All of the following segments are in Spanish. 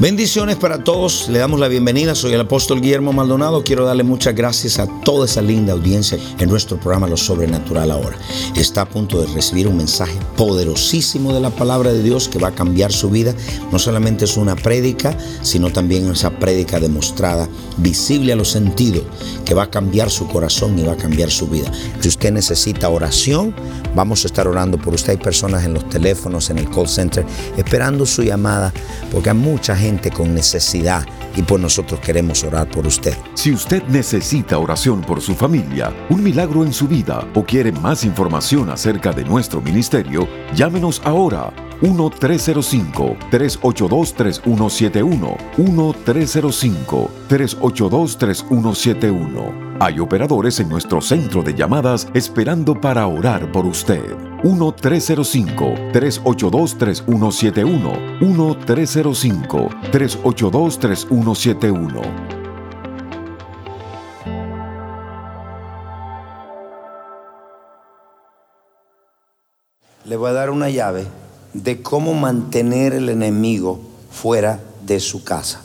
Bendiciones para todos, le damos la bienvenida, soy el apóstol Guillermo Maldonado, quiero darle muchas gracias a toda esa linda audiencia en nuestro programa Lo Sobrenatural ahora. Está a punto de recibir un mensaje poderosísimo de la palabra de Dios que va a cambiar su vida, no solamente es una prédica, sino también esa prédica demostrada, visible a los sentidos, que va a cambiar su corazón y va a cambiar su vida. Si usted necesita oración, vamos a estar orando por usted, hay personas en los teléfonos, en el call center, esperando su llamada, porque hay mucha gente con necesidad y por nosotros queremos orar por usted. Si usted necesita oración por su familia, un milagro en su vida o quiere más información acerca de nuestro ministerio, llámenos ahora 1-305-382-3171. 1-305-382-3171. Hay operadores en nuestro centro de llamadas esperando para orar por usted. 1-305-382-3171. 1-305-382-3171. Le voy a dar una llave de cómo mantener el enemigo fuera de su casa.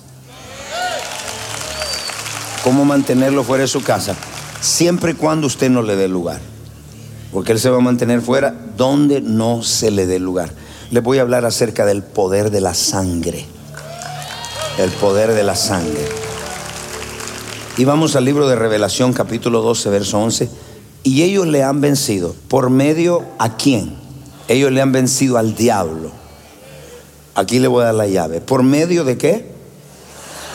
¿Cómo mantenerlo fuera de su casa? Siempre y cuando usted no le dé lugar. Porque él se va a mantener fuera donde no se le dé lugar. Le voy a hablar acerca del poder de la sangre. El poder de la sangre. Y vamos al libro de Revelación capítulo 12, verso 11. Y ellos le han vencido. ¿Por medio a quién? Ellos le han vencido al diablo. Aquí le voy a dar la llave. ¿Por medio de qué?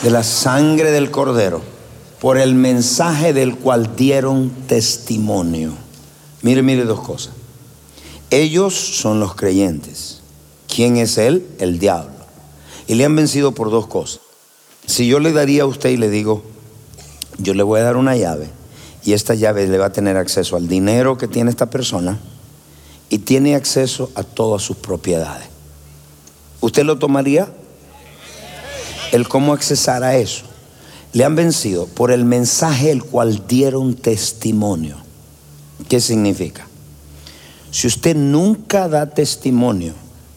De la sangre del cordero. Por el mensaje del cual dieron testimonio. Mire, mire dos cosas. Ellos son los creyentes. ¿Quién es él? El diablo. Y le han vencido por dos cosas. Si yo le daría a usted y le digo, yo le voy a dar una llave y esta llave le va a tener acceso al dinero que tiene esta persona y tiene acceso a todas sus propiedades. ¿Usted lo tomaría? El cómo accesar a eso. Le han vencido por el mensaje el cual dieron testimonio. ¿Qué significa? Si usted nunca da testimonio,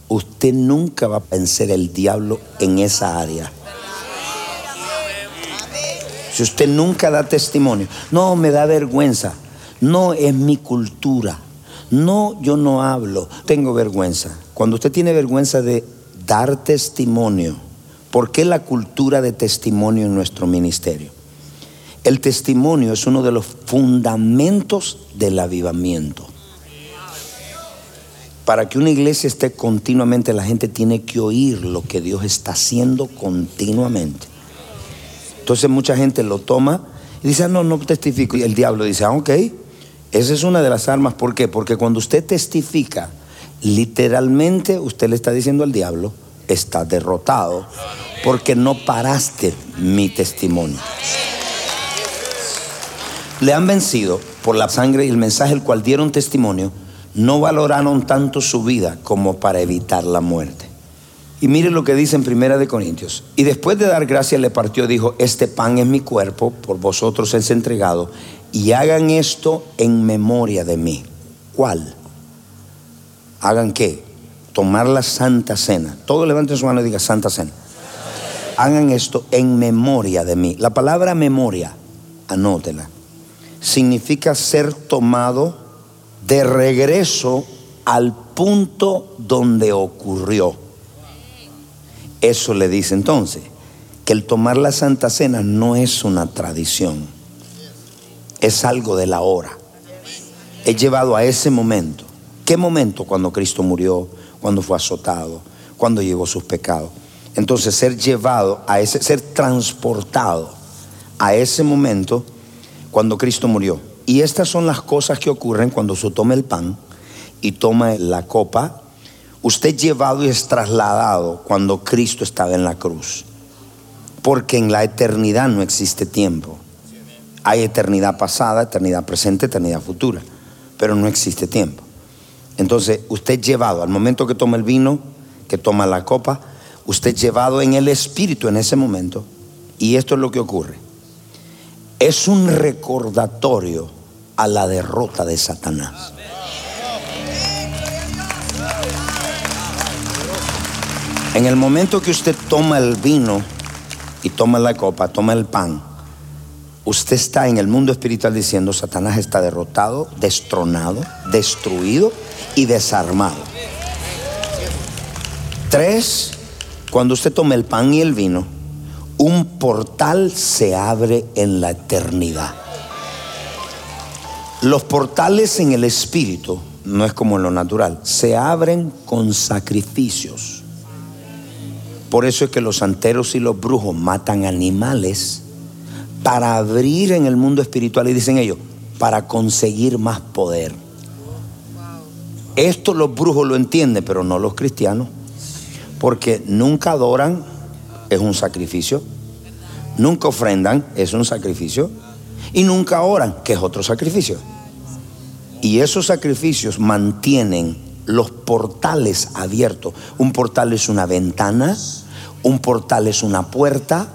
usted nunca va a vencer el diablo en esa área. Si usted nunca da testimonio, no me da vergüenza, no es mi cultura. No, yo no hablo, tengo vergüenza. Cuando usted tiene vergüenza de dar testimonio, ¿por qué la cultura de testimonio en nuestro ministerio? El testimonio es uno de los fundamentos del avivamiento. Para que una iglesia esté continuamente, la gente tiene que oír lo que Dios está haciendo continuamente. Entonces mucha gente lo toma y dice, ah, no, no testifico. Y el diablo dice, ah, ok, esa es una de las armas. ¿Por qué? Porque cuando usted testifica, literalmente usted le está diciendo al diablo, está derrotado, porque no paraste mi testimonio. Le han vencido por la sangre y el mensaje el cual dieron testimonio, no valoraron tanto su vida como para evitar la muerte. Y mire lo que dice en Primera de Corintios. Y después de dar gracias le partió, dijo, este pan es mi cuerpo, por vosotros es entregado y hagan esto en memoria de mí. ¿Cuál? ¿Hagan qué? Tomar la santa cena. Todo levanten su mano y diga santa cena. Hagan esto en memoria de mí. La palabra memoria, anótela, significa ser tomado de regreso al punto donde ocurrió. Eso le dice entonces que el tomar la santa cena no es una tradición es algo de la hora. He llevado a ese momento. ¿Qué momento? Cuando Cristo murió, cuando fue azotado, cuando llevó sus pecados. Entonces ser llevado a ese, ser transportado a ese momento cuando Cristo murió. Y estas son las cosas que ocurren cuando se toma el pan y toma la copa. Usted llevado y es trasladado cuando Cristo estaba en la cruz. Porque en la eternidad no existe tiempo. Hay eternidad pasada, eternidad presente, eternidad futura. pero no existe tiempo. Entonces, usted llevado, al momento que toma el vino, que toma la copa, usted llevado en el espíritu en ese momento, y esto es lo que ocurre. Es un recordatorio a la derrota de Satanás. En el momento que usted toma el vino y toma la copa, toma el pan, usted está en el mundo espiritual diciendo, Satanás está derrotado, destronado, destruido y desarmado. Tres, cuando usted toma el pan y el vino, un portal se abre en la eternidad. Los portales en el espíritu, no es como en lo natural, se abren con sacrificios. Por eso es que los santeros y los brujos matan animales para abrir en el mundo espiritual y dicen ellos, para conseguir más poder. Esto los brujos lo entienden, pero no los cristianos, porque nunca adoran, es un sacrificio, nunca ofrendan, es un sacrificio, y nunca oran, que es otro sacrificio. Y esos sacrificios mantienen los portales abiertos. Un portal es una ventana, un portal es una puerta,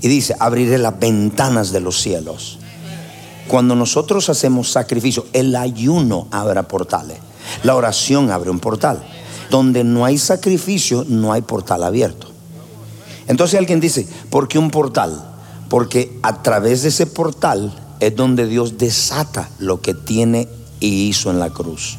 y dice, abriré las ventanas de los cielos. Cuando nosotros hacemos sacrificio, el ayuno abre portales. La oración abre un portal. Donde no hay sacrificio, no hay portal abierto. Entonces alguien dice, ¿por qué un portal? Porque a través de ese portal es donde Dios desata lo que tiene y hizo en la cruz.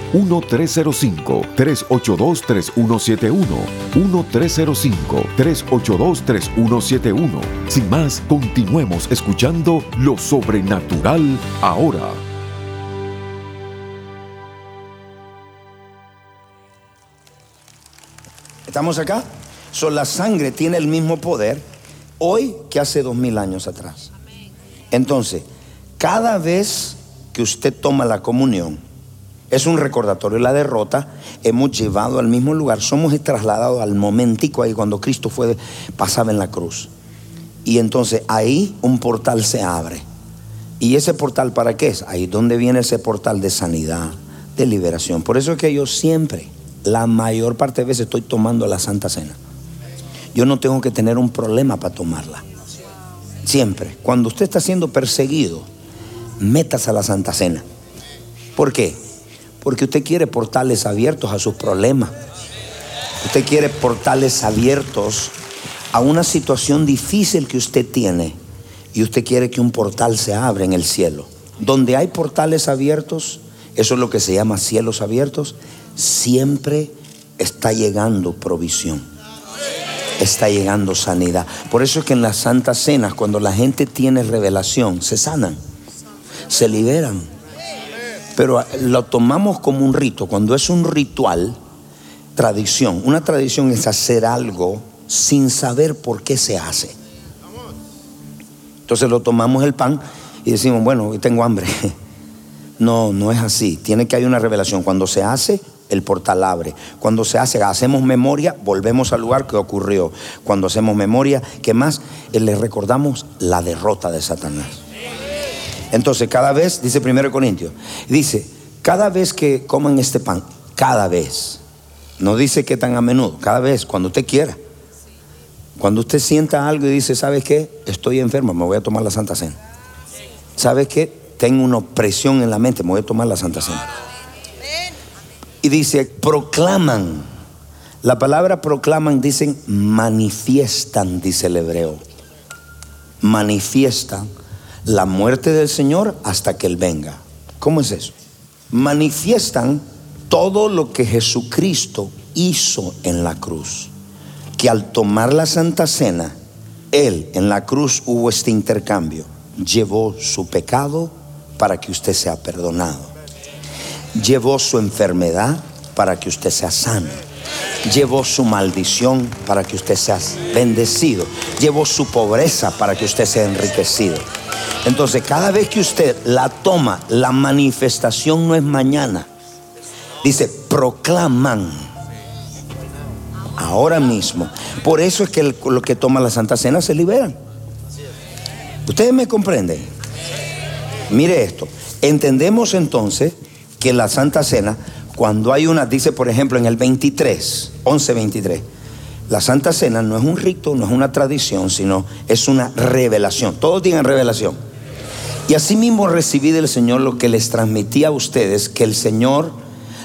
1-305-382-3171. 1-305-382-3171. Sin más, continuemos escuchando lo sobrenatural ahora. ¿Estamos acá? So, la sangre tiene el mismo poder hoy que hace dos mil años atrás. Entonces, cada vez que usted toma la comunión, es un recordatorio la derrota. Hemos llevado al mismo lugar. Somos trasladados al momentico ahí cuando Cristo fue, pasaba en la cruz. Y entonces ahí un portal se abre. ¿Y ese portal para qué es? Ahí donde viene ese portal de sanidad, de liberación. Por eso es que yo siempre, la mayor parte de veces estoy tomando la Santa Cena. Yo no tengo que tener un problema para tomarla. Siempre. Cuando usted está siendo perseguido, métase a la Santa Cena. ¿Por qué? Porque usted quiere portales abiertos a sus problemas. Usted quiere portales abiertos a una situación difícil que usted tiene. Y usted quiere que un portal se abra en el cielo. Donde hay portales abiertos, eso es lo que se llama cielos abiertos, siempre está llegando provisión. Está llegando sanidad. Por eso es que en las santas cenas, cuando la gente tiene revelación, se sanan, se liberan pero lo tomamos como un rito. Cuando es un ritual, tradición. Una tradición es hacer algo sin saber por qué se hace. Entonces lo tomamos el pan y decimos, bueno, tengo hambre. No, no es así. Tiene que haber una revelación. Cuando se hace, el portal abre. Cuando se hace, hacemos memoria, volvemos al lugar que ocurrió. Cuando hacemos memoria, ¿qué más? Eh, le recordamos la derrota de Satanás. Entonces, cada vez, dice 1 Corintios, dice, cada vez que coman este pan, cada vez, no dice que tan a menudo, cada vez, cuando usted quiera. Cuando usted sienta algo y dice, ¿sabes qué? Estoy enfermo, me voy a tomar la Santa Cena. ¿Sabes qué? Tengo una opresión en la mente, me voy a tomar la Santa Cena. Y dice, proclaman. La palabra proclaman, dicen, manifiestan, dice el hebreo. Manifiestan la muerte del Señor hasta que Él venga. ¿Cómo es eso? Manifiestan todo lo que Jesucristo hizo en la cruz. que al tomar la Santa Cena, Él en la cruz hubo este intercambio. Llevó su pecado para que usted sea perdonado. Llevó su enfermedad para que usted sea sano. Llevó su maldición para que usted sea bendecido. Llevó su pobreza para que usted sea enriquecido. Entonces, cada vez que usted la toma, la manifestación no es mañana. Dice, proclaman ahora mismo. Por eso es que los que toman la Santa Cena se liberan. ¿Ustedes me comprenden? Mire esto. Entendemos entonces que la Santa Cena, cuando hay una, dice por ejemplo en el 23, 11, 23, la Santa Cena no es un rito, no es una tradición, sino es una revelación. Todos tienen revelación. Y así mismo recibí del Señor lo que les transmití a ustedes, que el Señor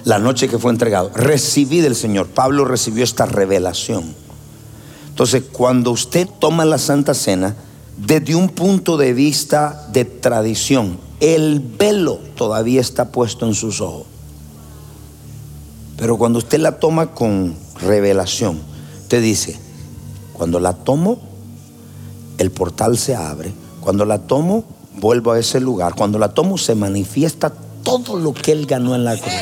la noche que fue entregado. Recibí del Señor. Pablo recibió esta revelación. Entonces, cuando usted toma la Santa Cena, desde un punto de vista de tradición, el velo todavía está puesto en sus ojos. Pero cuando usted la toma con revelación, usted dice, cuando la tomo, el portal se abre. Cuando la tomo, vuelvo a ese lugar. Cuando la tomo, se manifiesta todo lo que Él ganó en la cruz.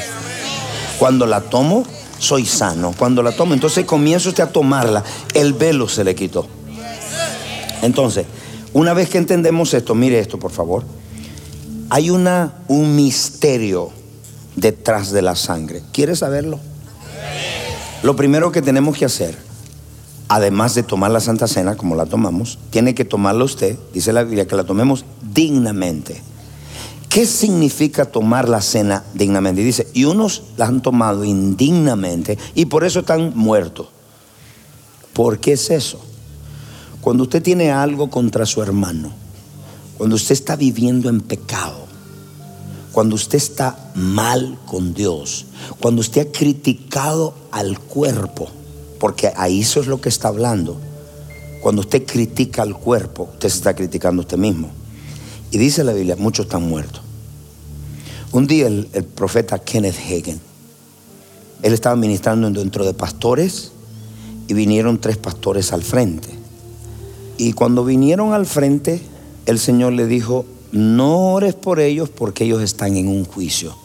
Cuando la tomo, soy sano. Cuando la tomo, entonces comienzo usted a tomarla, el velo se le quitó. Entonces, una vez que entendemos esto, mire esto, por favor. Hay una, un misterio detrás de la sangre. ¿Quiere saberlo? Lo primero que tenemos que hacer, además de tomar la Santa Cena como la tomamos, tiene que tomarla usted, dice la Biblia, que la tomemos dignamente. ¿Qué significa tomar la cena dignamente? Y dice, y unos la han tomado indignamente y por eso están muertos. ¿Por qué es eso? Cuando usted tiene algo contra su hermano, cuando usted está viviendo en pecado, cuando usted está mal con Dios, cuando usted ha criticado al cuerpo, porque ahí eso es lo que está hablando. Cuando usted critica al cuerpo, usted se está criticando a usted mismo. Y dice la Biblia, muchos están muertos. Un día el, profeta Kenneth Hagen, él estaba ministrando dentro de pastores y vinieron tres pastores al frente. Y cuando vinieron al frente, el Señor le dijo, no ores por ellos porque ellos están en un juicio.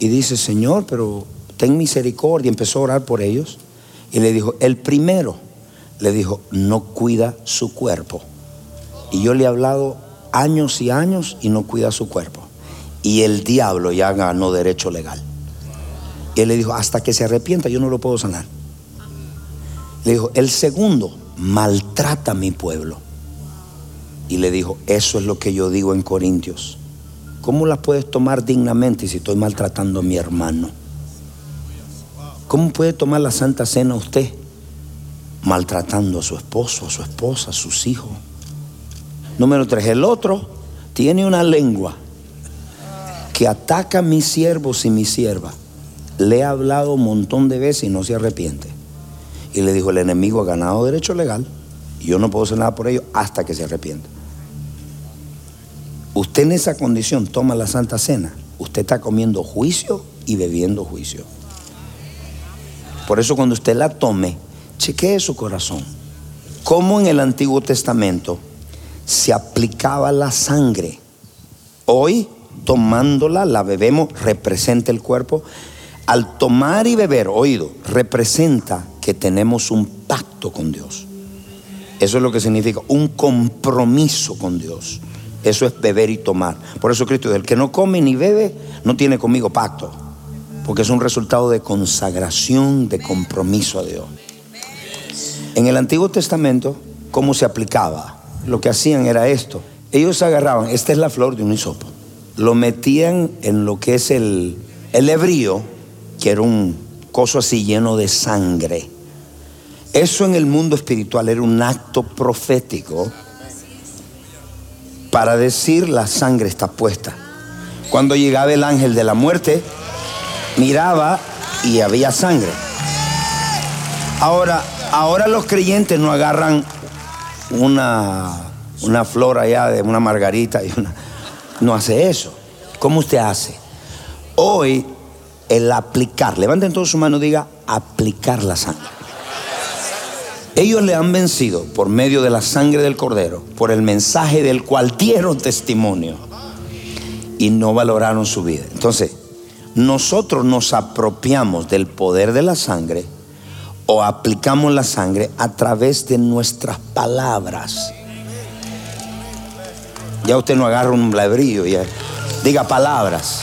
Y dice, Señor, pero ten misericordia. Empezó a orar por ellos. Y le dijo, el primero, le dijo, no cuida su cuerpo. Y yo le he hablado años y años y no cuida su cuerpo y el diablo ya ganó derecho legal. Y él le dijo, hasta que se arrepienta yo no lo puedo sanar. Le dijo, el segundo maltrata a mi pueblo. Y le dijo, eso es lo que yo digo en Corintios. ¿Cómo la puedes tomar dignamente si estoy maltratando a mi hermano? ¿Cómo puede tomar la Santa Cena usted maltratando a su esposo, a su esposa, a sus hijos? Número tres, el otro tiene una lengua que ataca a mis siervos y mi sierva. Le he hablado un montón de veces y no se arrepiente. Y le dijo, el enemigo ha ganado derecho legal y yo no puedo hacer nada por ello hasta que se arrepienta. Usted en esa condición toma la Santa Cena. Usted está comiendo juicio y bebiendo juicio. Por eso cuando usted la tome, chequee su corazón. Como en el Antiguo Testamento se aplicaba la sangre. Hoy tomándola, la bebemos, representa el cuerpo. Al tomar y beber, oído, representa que tenemos un pacto con Dios. Eso es lo que significa un compromiso con Dios. Eso es beber y tomar. Por eso Cristo dice, el que no come ni bebe, no tiene conmigo pacto. Porque es un resultado de consagración, de compromiso a Dios. En el Antiguo Testamento, ¿cómo se aplicaba? Lo que hacían era esto. Ellos agarraban, esta es la flor de un hisopo lo metían en lo que es el, el hebrío, que era un coso así lleno de sangre. Eso en el mundo espiritual era un acto profético para decir la sangre está puesta. Cuando llegaba el ángel de la muerte, miraba y había sangre. Ahora, ahora los creyentes no agarran una, una flor allá de una margarita y una no hace eso. ¿Cómo usted hace? Hoy, el aplicar, levanten todos su mano, diga aplicar la sangre. Ellos le han vencido por medio de la sangre del cordero, por el mensaje del cual dieron testimonio y no valoraron su vida. Entonces, nosotros nos apropiamos del poder de la sangre o aplicamos la sangre a través de nuestras palabras. Ya usted no agarra un labrillo, ya. Diga palabras.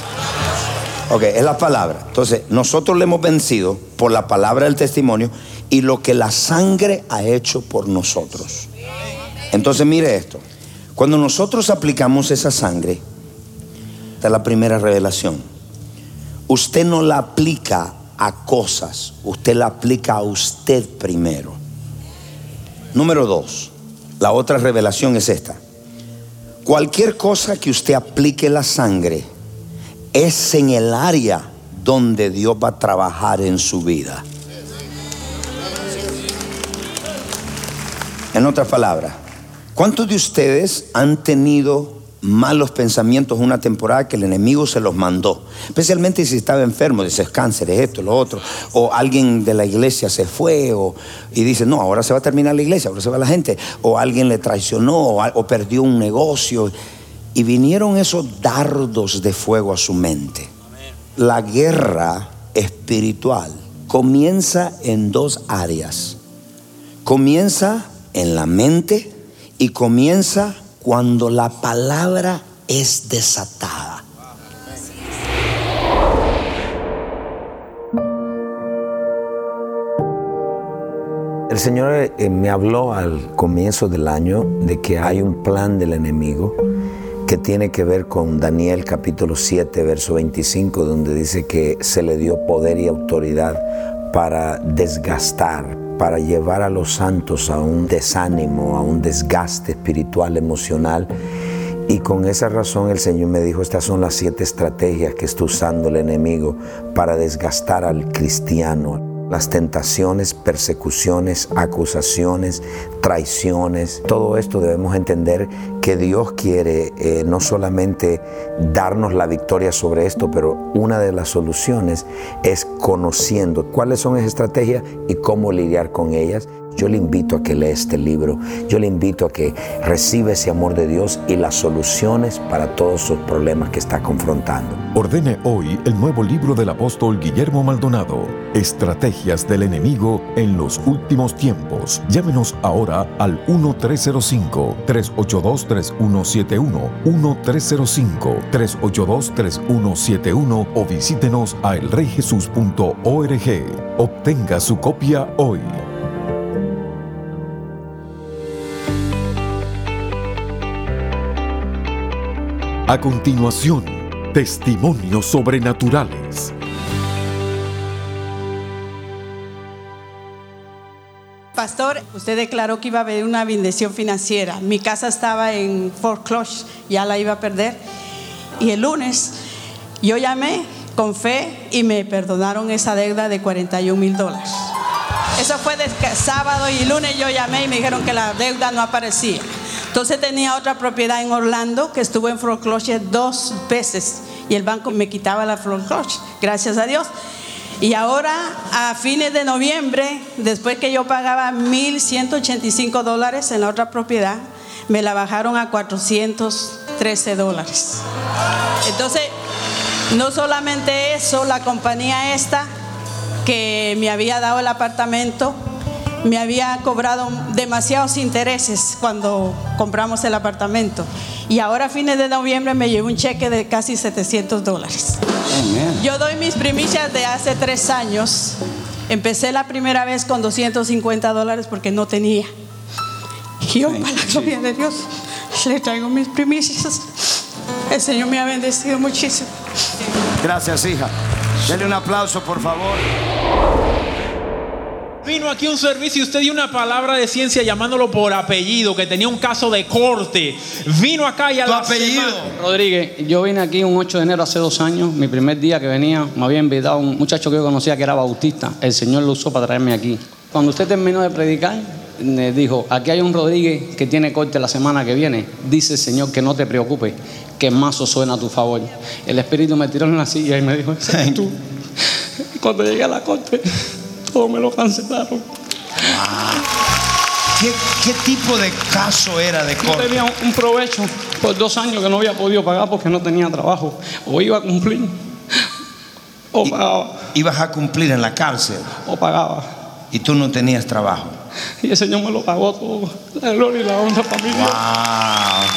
Ok, es la palabra. Entonces, nosotros le hemos vencido por la palabra del testimonio y lo que la sangre ha hecho por nosotros. Entonces, mire esto. Cuando nosotros aplicamos esa sangre, esta es la primera revelación. Usted no la aplica a cosas, usted la aplica a usted primero. Número dos, la otra revelación es esta. Cualquier cosa que usted aplique la sangre es en el área donde Dios va a trabajar en su vida. En otras palabras, ¿cuántos de ustedes han tenido malos pensamientos una temporada que el enemigo se los mandó. Especialmente si estaba enfermo, dice cáncer, es esto, lo otro. O alguien de la iglesia se fue o, y dice, no, ahora se va a terminar la iglesia, ahora se va la gente. O alguien le traicionó o, perdió un negocio. Y vinieron esos dardos de fuego a su mente. La guerra espiritual comienza en dos áreas. Comienza en la mente y comienza cuando la palabra es desatada. El Señor eh, me habló al comienzo del año de que hay un plan del enemigo que tiene que ver con Daniel capítulo 7, verso 25, donde dice que se le dio poder y autoridad para desgastar, para llevar a los santos a un desánimo, a un desgaste espiritual, emocional. Y con esa razón el Señor me dijo, estas son las siete estrategias que está usando el enemigo para desgastar al cristiano las tentaciones, persecuciones, acusaciones, traiciones. Todo esto debemos entender que Dios quiere eh, no solamente darnos la victoria sobre esto, pero una de las soluciones es conociendo cuáles son esas estrategias y cómo lidiar con ellas. Yo le invito a que lea este libro, yo le invito a que reciba ese amor de Dios y las soluciones para todos sus problemas que está confrontando. Ordene hoy el nuevo libro del apóstol Guillermo Maldonado, Estrategias del enemigo en los últimos tiempos. Llámenos ahora al 1305-382-3171, 1305-382-3171 o visítenos a elreyjesus.org. Obtenga su copia hoy. A continuación, testimonios sobrenaturales. Pastor, usted declaró que iba a haber una bendición financiera. Mi casa estaba en foreclosure, ya la iba a perder. Y el lunes yo llamé con fe y me perdonaron esa deuda de 41 mil dólares. Eso fue de sábado y lunes yo llamé y me dijeron que la deuda no aparecía. Entonces tenía otra propiedad en Orlando que estuvo en foreclosure dos veces y el banco me quitaba la foreclosure, gracias a Dios. Y ahora, a fines de noviembre, después que yo pagaba 1.185 dólares en la otra propiedad, me la bajaron a 413 dólares. Entonces, no solamente eso, la compañía esta que me había dado el apartamento, me había cobrado demasiados intereses cuando compramos el apartamento. Y ahora a fines de noviembre me llevo un cheque de casi 700 dólares. Yo doy mis primicias de hace tres años. Empecé la primera vez con 250 dólares porque no tenía. Y yo, para la gloria de Dios, le traigo mis primicias. El Señor me ha bendecido muchísimo. Gracias, hija. Denle un aplauso, por favor. Vino aquí un servicio y usted dio una palabra de ciencia llamándolo por apellido, que tenía un caso de corte. Vino acá y a ¿Tu apellido? Rodríguez, yo vine aquí un 8 de enero hace dos años. Mi primer día que venía, me había invitado un muchacho que yo conocía que era bautista. El Señor lo usó para traerme aquí. Cuando usted terminó de predicar, me dijo, aquí hay un Rodríguez que tiene corte la semana que viene. Dice el Señor que no te preocupes, que mazo suena a tu favor. El Espíritu me tiró en la silla y me dijo, tú. Cuando llegué a la corte, todo me lo cancelaron. ¿Qué, qué tipo de caso era de Yo corte? tenía un- provecho por dos años que no había podido pagar porque no tenía trabajo. O iba a cumplir, o pagaba, Ibas a cumplir en la cárcel o pagaba. y tú no tenías trabajo. Y el Señor me lo pagó todo. La gloria y la honra para mí. Wow,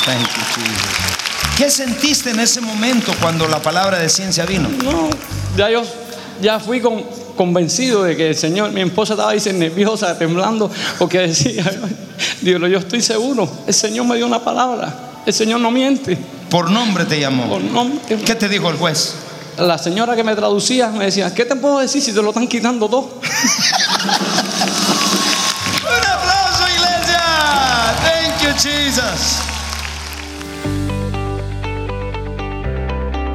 thank you, Jesus. ¿Qué sentiste en ese momento cuando la palabra de ciencia vino? No, ya yo ya fui con- convencido de que el Señor, mi esposa estaba ahí nerviosa, temblando, porque decía, Dios, yo estoy seguro, el Señor me dio una palabra, el Señor no miente. Por nombre te llamó. Por nombre. ¿Qué te dijo el juez? La señora que me traducía me decía, ¿qué te puedo decir si te lo están quitando todo? Un aplauso, iglesia. Thank you, Jesus.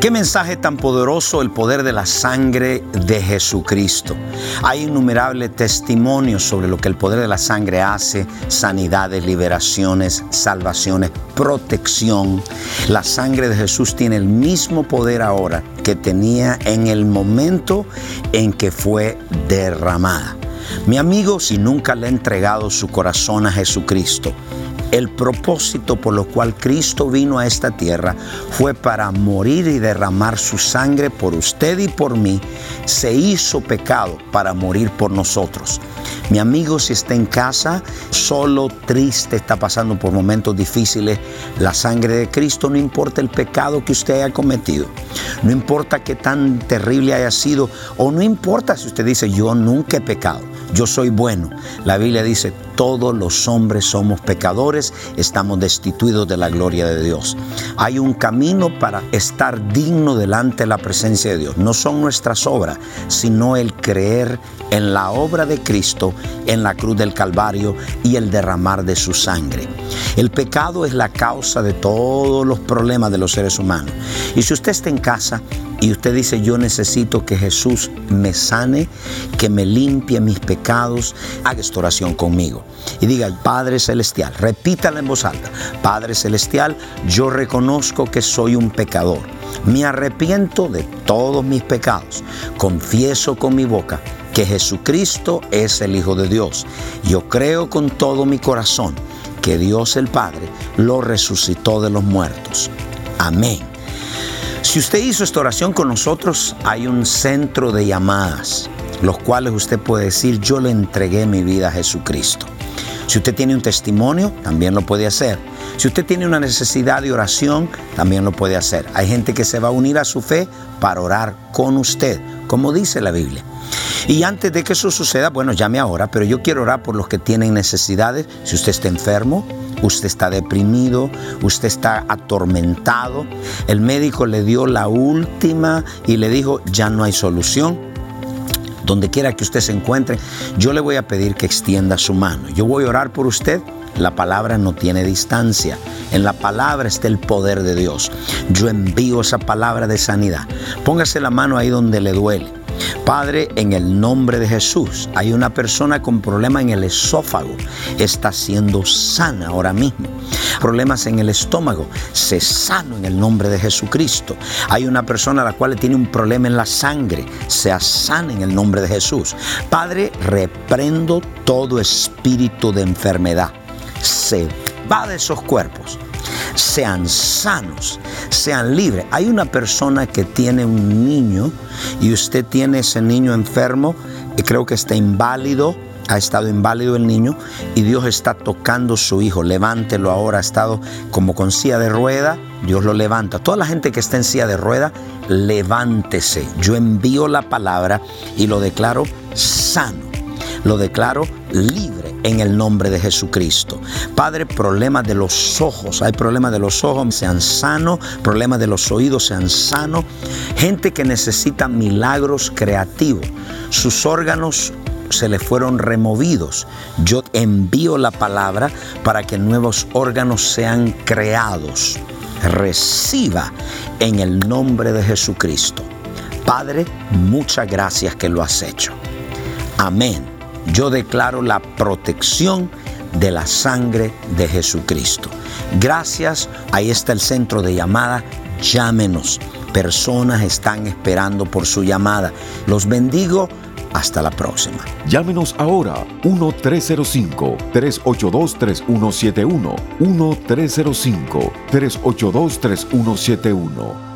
Qué mensaje tan poderoso el poder de la sangre de Jesucristo. Hay innumerables testimonios sobre lo que el poder de la sangre hace, sanidades, liberaciones, salvaciones, protección. La sangre de Jesús tiene el mismo poder ahora que tenía en el momento en que fue derramada. Mi amigo, si nunca le ha entregado su corazón a Jesucristo, el propósito por lo cual Cristo vino a esta tierra fue para morir y derramar su sangre por usted y por mí. Se hizo pecado para morir por nosotros. Mi amigo, si está en casa, solo, triste, está pasando por momentos difíciles, la sangre de Cristo no importa el pecado que usted haya cometido. No importa qué tan terrible haya sido o no importa si usted dice yo nunca he pecado, yo soy bueno. La Biblia dice todos los hombres somos pecadores, estamos destituidos de la gloria de Dios. Hay un camino para estar digno delante de la presencia de Dios. No son nuestras obras, sino el creer en la obra de Cristo en la cruz del Calvario y el derramar de su sangre. El pecado es la causa de todos los problemas de los seres humanos. Y si usted está en casa y usted dice, yo necesito que Jesús me sane, que me limpie mis pecados, haga esta oración conmigo. Y diga, Padre Celestial, repítala en voz alta, Padre Celestial, yo reconozco que soy un pecador. Me arrepiento de todos mis pecados. Confieso con mi boca que Jesucristo es el Hijo de Dios. Yo creo con todo mi corazón que Dios el Padre lo resucitó de los muertos. Amén. Si usted hizo esta oración con nosotros, hay un centro de llamadas, los cuales usted puede decir, yo le entregué mi vida a Jesucristo. Si usted tiene un testimonio, también lo puede hacer. Si usted tiene una necesidad de oración, también lo puede hacer. Hay gente que se va a unir a su fe para orar con usted, como dice la Biblia. Y antes de que eso suceda, bueno, llame ahora, pero yo quiero orar por los que tienen necesidades. Si usted está enfermo, usted está deprimido, usted está atormentado, el médico le dio la última y le dijo, ya no hay solución. Donde quiera que usted se encuentre, yo le voy a pedir que extienda su mano. Yo voy a orar por usted La palabra no tiene distancia. En la palabra está el poder de Dios. Yo envío esa palabra de sanidad. Póngase la mano ahí donde le duele. Padre, en el nombre de Jesús, hay una persona con problema en el esófago, está siendo sana ahora mismo. Problemas en el estómago, se sano en el nombre de Jesucristo. Hay una persona a la cual tiene un problema en la sangre, sea sana en el nombre de Jesús. Padre, reprendo todo espíritu de enfermedad. Se va de esos cuerpos sean sanos, sean libres. Hay una persona que tiene un niño y usted tiene ese niño enfermo y creo que está inválido. Ha estado inválido el niño y Dios está tocando su hijo. Levántelo ahora. Ha estado como con silla de rueda. Dios lo levanta. Toda la gente que está en silla de rueda, levántese. Yo envío la palabra y lo declaro sano. Lo declaro libre en el nombre de Jesucristo. Padre, problemas de los ojos, hay problemas de los ojos, sean sanos, problemas de los oídos, sean sanos. Gente que necesita milagros creativos, sus órganos se le fueron removidos. Yo envío la palabra para que nuevos órganos sean creados. Reciba en el nombre de Jesucristo. Padre, muchas gracias que lo has hecho. Amén yo declaro la protección de la sangre de Jesucristo. Gracias, ahí está el centro de llamada, llámenos. Personas están esperando por su llamada. Los bendigo. Hasta la próxima. Llámenos ahora 1-305-382-3171. 1-305-382-3171.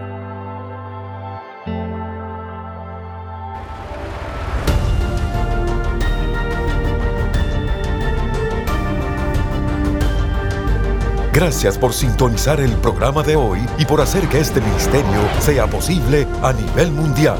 Gracias por sintonizar el programa de hoy y por hacer que este ministerio sea posible a nivel mundial.